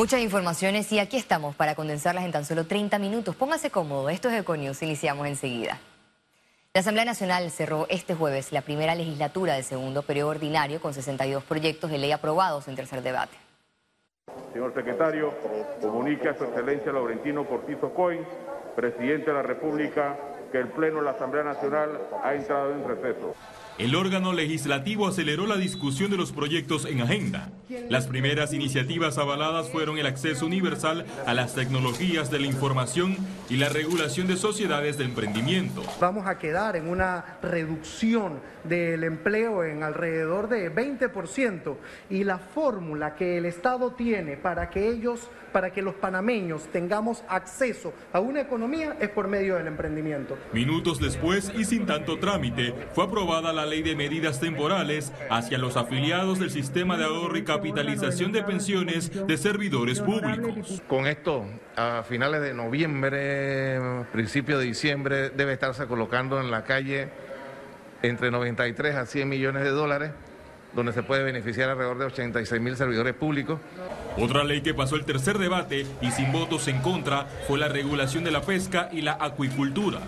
Muchas informaciones y aquí estamos para condensarlas en tan solo 30 minutos. Póngase cómodo, esto es Econius, iniciamos enseguida. La Asamblea Nacional cerró este jueves la primera legislatura del segundo periodo ordinario con 62 proyectos de ley aprobados en tercer debate. Señor secretario, comunica a su excelencia Laurentino Cortizo Coy, presidente de la República, que el Pleno de la Asamblea Nacional ha entrado en receso. El órgano legislativo aceleró la discusión de los proyectos en agenda. Las primeras iniciativas avaladas fueron el acceso universal a las tecnologías de la información y la regulación de sociedades de emprendimiento. Vamos a quedar en una reducción del empleo en alrededor de 20% y la fórmula que el Estado tiene para que ellos, para que los panameños tengamos acceso a una economía es por medio del emprendimiento. Minutos después y sin tanto trámite, fue aprobada la ley de medidas temporales hacia los afiliados del sistema de ahorro y capitalización de pensiones de servidores públicos. Con esto, a finales de noviembre, principio de diciembre, debe estarse colocando en la calle entre 93 a 100 millones de dólares, donde se puede beneficiar alrededor de 86 mil servidores públicos. Otra ley que pasó el tercer debate y sin votos en contra fue la regulación de la pesca y la acuicultura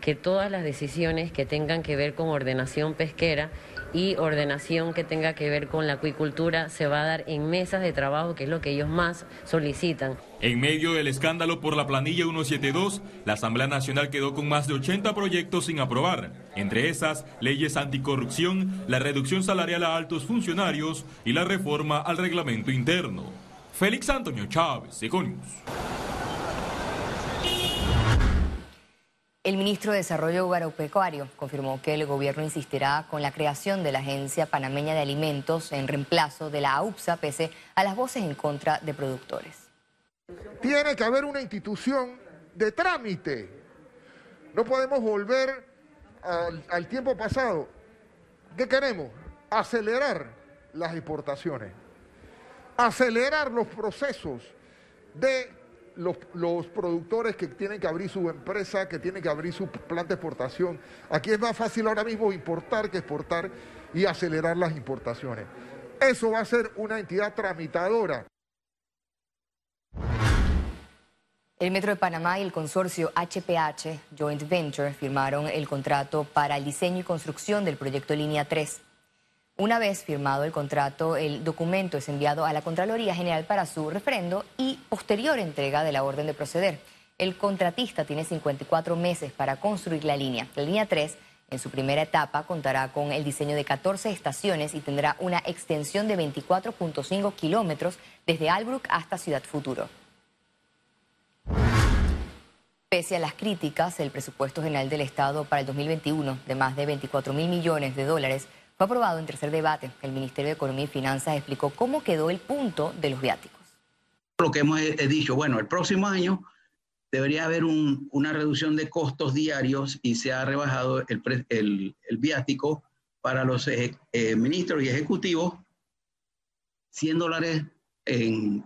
que todas las decisiones que tengan que ver con ordenación pesquera y ordenación que tenga que ver con la acuicultura se va a dar en mesas de trabajo, que es lo que ellos más solicitan. En medio del escándalo por la planilla 172, la Asamblea Nacional quedó con más de 80 proyectos sin aprobar, entre esas leyes anticorrupción, la reducción salarial a altos funcionarios y la reforma al reglamento interno. Félix Antonio Chávez, Econius. El ministro de Desarrollo Agropecuario confirmó que el gobierno insistirá con la creación de la Agencia Panameña de Alimentos en reemplazo de la AUPSA pese a las voces en contra de productores. Tiene que haber una institución de trámite. No podemos volver al, al tiempo pasado. ¿Qué queremos? Acelerar las exportaciones, acelerar los procesos de los, productores que tienen que abrir su empresa, que tienen que abrir su planta de exportación. Aquí es más fácil ahora mismo importar que exportar y acelerar las importaciones. Eso va a ser una entidad tramitadora. El Metro de Panamá y el consorcio HPH Joint Venture firmaron el contrato para el diseño y construcción del proyecto Línea 3. Una vez firmado el contrato, el documento es enviado a la Contraloría General para su refrendo y posterior entrega de la orden de proceder. El contratista tiene 54 meses para construir la línea. La línea 3, en su primera etapa, contará con el diseño de 14 estaciones y tendrá una extensión de 24.5 kilómetros desde Albrook hasta Ciudad Futuro. Pese a las críticas, el presupuesto general del Estado para el 2021 de más de 24 mil millones de dólares fue aprobado en tercer debate. El Ministerio de Economía y Finanzas explicó cómo quedó el punto de los viáticos. Lo que hemos dicho, bueno, el próximo año debería haber una reducción de costos diarios y se ha rebajado el, viático para los eh, ministros y ejecutivos, 100 dólares en,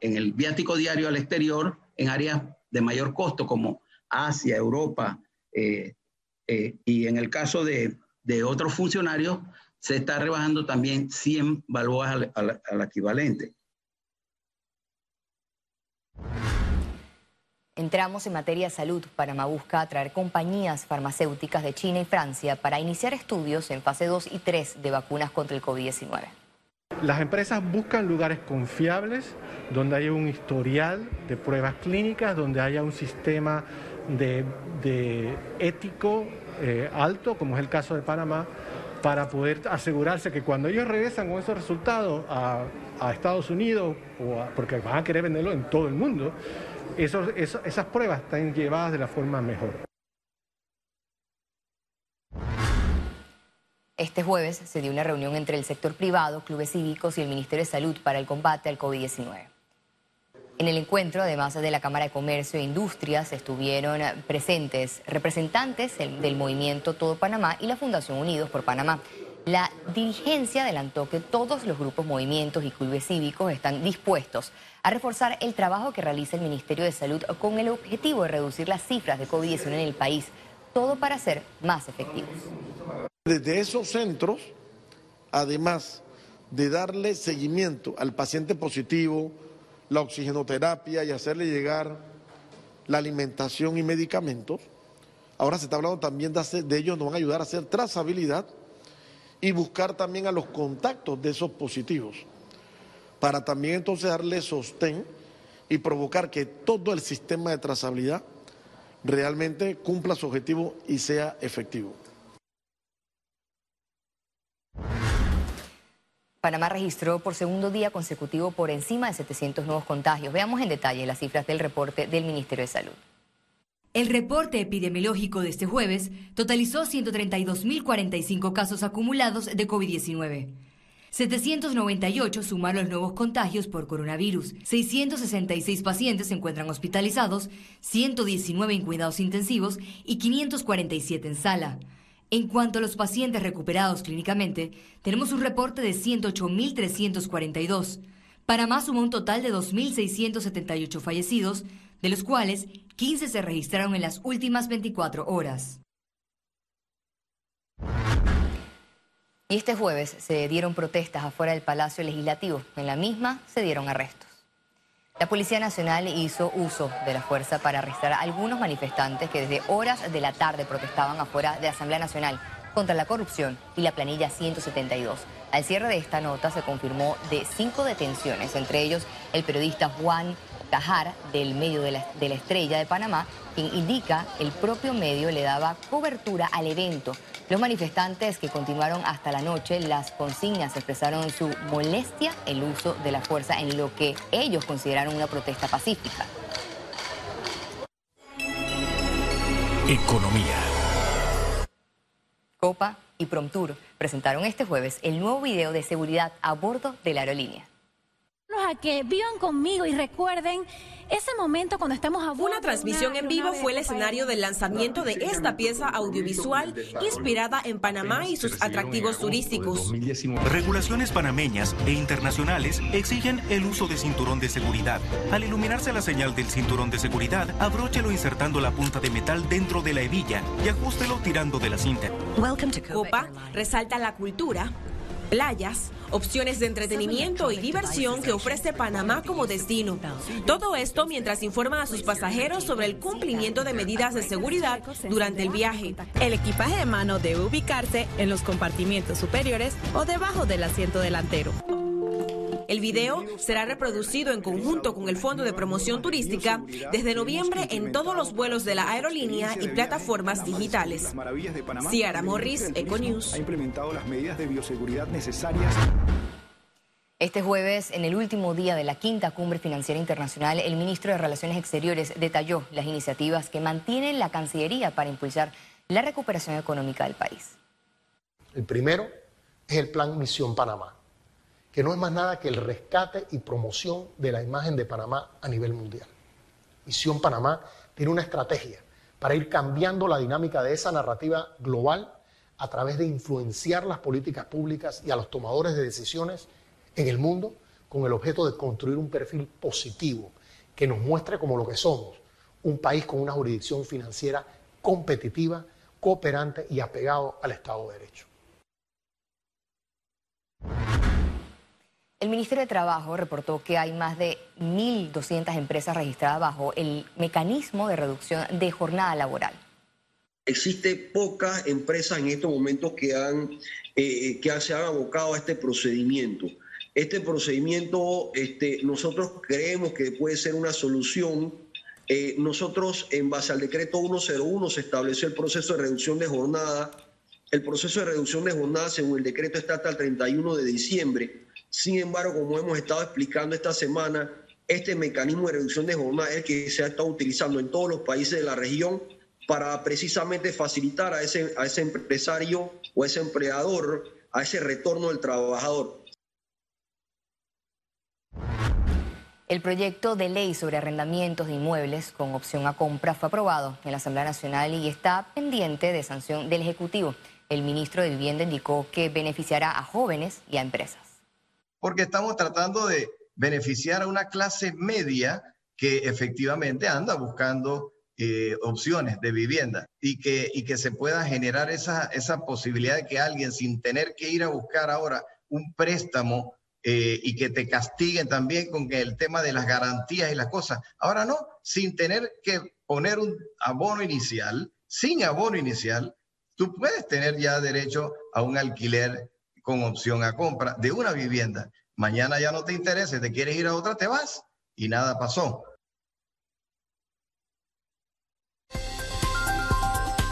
el viático diario al exterior en áreas de mayor costo como Asia, Europa, eh, eh, y en el caso de, de otros funcionarios, se está rebajando también 100 balboas al, equivalente. Entramos en materia de salud. Panamá busca atraer compañías farmacéuticas de China y Francia para iniciar estudios en fase 2 y 3 de vacunas contra el COVID-19. Las empresas buscan lugares confiables, donde haya un historial de pruebas clínicas, donde haya un sistema de, de ético eh, alto, como es el caso de Panamá, para poder asegurarse que cuando ellos regresan con esos resultados a, Estados Unidos, o porque van a querer venderlo en todo el mundo, esas pruebas están llevadas de la forma mejor. Este jueves se dio una reunión entre el sector privado, clubes cívicos y el Ministerio de Salud para el combate al COVID-19. En el encuentro, además de la Cámara de Comercio e Industrias, estuvieron presentes representantes del movimiento Todo Panamá y la Fundación Unidos por Panamá. La dirigencia adelantó que todos los grupos, movimientos y clubes cívicos están dispuestos a reforzar el trabajo que realiza el Ministerio de Salud con el objetivo de reducir las cifras de COVID-19 en el país, todo para ser más efectivos. Desde esos centros, además de darle seguimiento al paciente positivo, la oxigenoterapia y hacerle llegar la alimentación y medicamentos. Ahora se está hablando también de, hacer, de ellos, nos van a ayudar a hacer trazabilidad y buscar también a los contactos de esos positivos, para también entonces darle sostén y provocar que todo el sistema de trazabilidad realmente cumpla su objetivo y sea efectivo. Panamá registró por segundo día consecutivo por encima de 700 nuevos contagios. Veamos en detalle las cifras del reporte del Ministerio de Salud. El reporte epidemiológico de este jueves totalizó 132.045 casos acumulados de COVID-19. 798 suman los nuevos contagios por coronavirus. 666 pacientes se encuentran hospitalizados, 119 en cuidados intensivos y 547 en sala. En cuanto a los pacientes recuperados clínicamente, tenemos un reporte de 108.342. Panamá sumó un total de 2.678 fallecidos, de los cuales 15 se registraron en las últimas 24 horas. Este jueves se dieron protestas afuera del Palacio Legislativo. En la misma se dieron arrestos. La Policía Nacional hizo uso de la fuerza para arrestar a algunos manifestantes que desde horas de la tarde protestaban afuera de la Asamblea Nacional contra la corrupción y la planilla 172. Al cierre de esta nota se confirmó de cinco detenciones, entre ellos el periodista Juan Cajar del medio de la, de la Estrella de Panamá, quien indica el propio medio le daba cobertura al evento los manifestantes que continuaron hasta la noche, las consignas expresaron su molestia el uso de la fuerza en lo que ellos consideraron una protesta pacífica. Economía. Copa y Promtur presentaron este jueves el nuevo video de seguridad a bordo de la aerolínea a que vivan conmigo y recuerden ese momento cuando estamos a Una transmisión en vivo fue el escenario del lanzamiento de esta pieza audiovisual inspirada en Panamá y sus atractivos turísticos. Regulaciones panameñas e internacionales exigen el uso de cinturón de seguridad. Al iluminarse la señal del cinturón de seguridad, abróchelo insertando la punta de metal dentro de la hebilla y ajústelo tirando de la cinta. Copa resalta la cultura, playas, opciones de entretenimiento y diversión que ofrece Panamá como destino. Todo esto mientras informa a sus pasajeros sobre el cumplimiento de medidas de seguridad durante el viaje. El equipaje de mano debe ubicarse en los compartimientos superiores o debajo del asiento delantero. El video será reproducido en conjunto con el Fondo de Promoción Turística desde noviembre en todos los vuelos de la aerolínea y plataformas digitales. Ciara Morris, Econews. Ha implementado las medidas de bioseguridad necesarias. Este jueves, en el último día de la quinta cumbre financiera internacional, el ministro de Relaciones Exteriores detalló las iniciativas que mantiene la Cancillería para impulsar la recuperación económica del país. El primero es el Plan Misión Panamá que no es más nada que el rescate y promoción de la imagen de Panamá a nivel mundial. Misión Panamá tiene una estrategia para ir cambiando la dinámica de esa narrativa global a través de influenciar las políticas públicas y a los tomadores de decisiones en el mundo con el objeto de construir un perfil positivo que nos muestre como lo que somos, un país con una jurisdicción financiera competitiva, cooperante y apegado al Estado de Derecho. El Ministerio de Trabajo reportó que hay más de 1.200 empresas registradas bajo el mecanismo de reducción de jornada laboral. Existe pocas empresas en estos momentos que, han, eh, que se han abocado a este procedimiento. Este procedimiento este, nosotros creemos que puede ser una solución. Eh, nosotros, en base al decreto 101, se estableció el proceso de reducción de jornada. El proceso de reducción de jornada, según el decreto, el 31 de diciembre sin embargo, como hemos estado explicando esta semana, este mecanismo de reducción de jornada es el que se ha estado utilizando en todos los países de la región para precisamente facilitar a ese, a ese empresario o ese empleador a ese retorno del trabajador. El proyecto de ley sobre arrendamientos de inmuebles con opción a compra fue aprobado en la Asamblea Nacional y está pendiente de sanción del Ejecutivo. El ministro de Vivienda indicó que beneficiará a jóvenes y a empresas porque estamos tratando de beneficiar a una clase media que efectivamente anda buscando eh, opciones de vivienda y que, y que se pueda generar esa, esa posibilidad de que alguien sin tener que ir a buscar ahora un préstamo eh, y que te castiguen también con el tema de las garantías y las cosas. Ahora no, sin tener que poner un abono inicial, sin abono inicial, tú puedes tener ya derecho a un alquiler con opción a compra de una vivienda. Mañana ya no te interesa, te quieres ir a otra, te vas y nada pasó.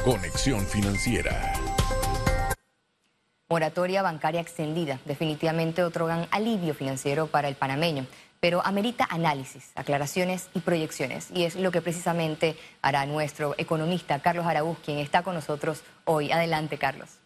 Conexión Financiera. Moratoria bancaria extendida. Definitivamente otorgan alivio financiero para el panameño, pero amerita análisis, aclaraciones y proyecciones. Y es lo que precisamente hará nuestro economista Carlos Araúz, quien está con nosotros hoy. Adelante, Carlos.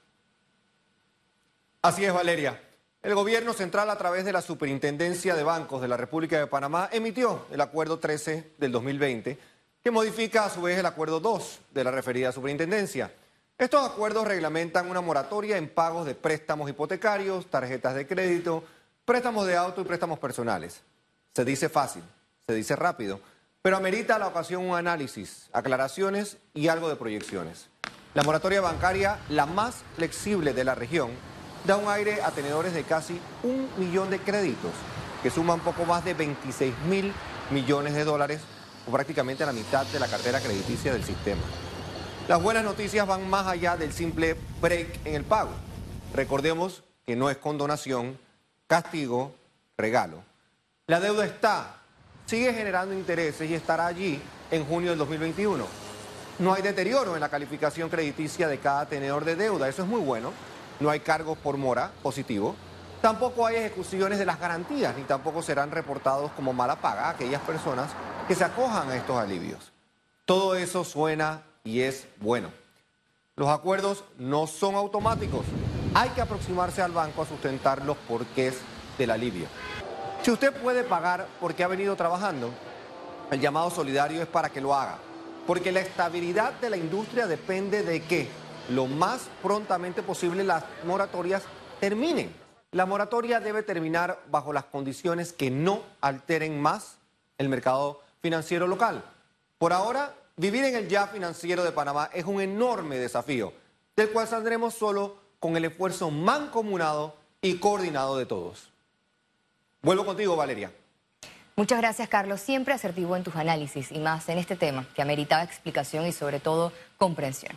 Así es, Valeria. El gobierno central, a través de la Superintendencia de Bancos de la República de Panamá, emitió el Acuerdo 13 del 2020 que modifica a su vez el acuerdo 2 de la referida superintendencia. Estos acuerdos reglamentan una moratoria en pagos de préstamos hipotecarios, tarjetas de crédito, préstamos de auto y préstamos personales. Se dice fácil, se dice rápido, pero amerita la ocasión un análisis, aclaraciones y algo de proyecciones. La moratoria bancaria, la más flexible de la región, da un aire a tenedores de casi un millón de créditos, que suman poco más de 26 mil millones de dólares o prácticamente la mitad de la cartera crediticia del sistema. Las buenas noticias van más allá del simple break en el pago. Recordemos que no es condonación, castigo, regalo. La deuda está, sigue generando intereses y estará allí en junio del 2021. No hay deterioro en la calificación crediticia de cada tenedor de deuda, eso es muy bueno. No hay cargos por mora, positivo. Tampoco hay ejecuciones de las garantías, ni tampoco serán reportados como mala paga aquellas personas que se acojan a estos alivios. Todo eso suena y es bueno. Los acuerdos no son automáticos. Hay que aproximarse al banco a sustentar los porqués del alivio. Si usted puede pagar porque ha venido trabajando, el llamado solidario es para que lo haga. Porque la estabilidad de la industria depende de que lo más prontamente posible las moratorias terminen. La moratoria debe terminar bajo las condiciones que no alteren más el mercado financiero local. Por ahora, vivir en el ya financiero de Panamá es un enorme desafío, del cual saldremos solo con el esfuerzo mancomunado y coordinado de todos. Vuelvo contigo, Valeria. Muchas gracias, Carlos. Siempre asertivo en tus análisis y más en este tema que ameritaba explicación y sobre todo comprensión.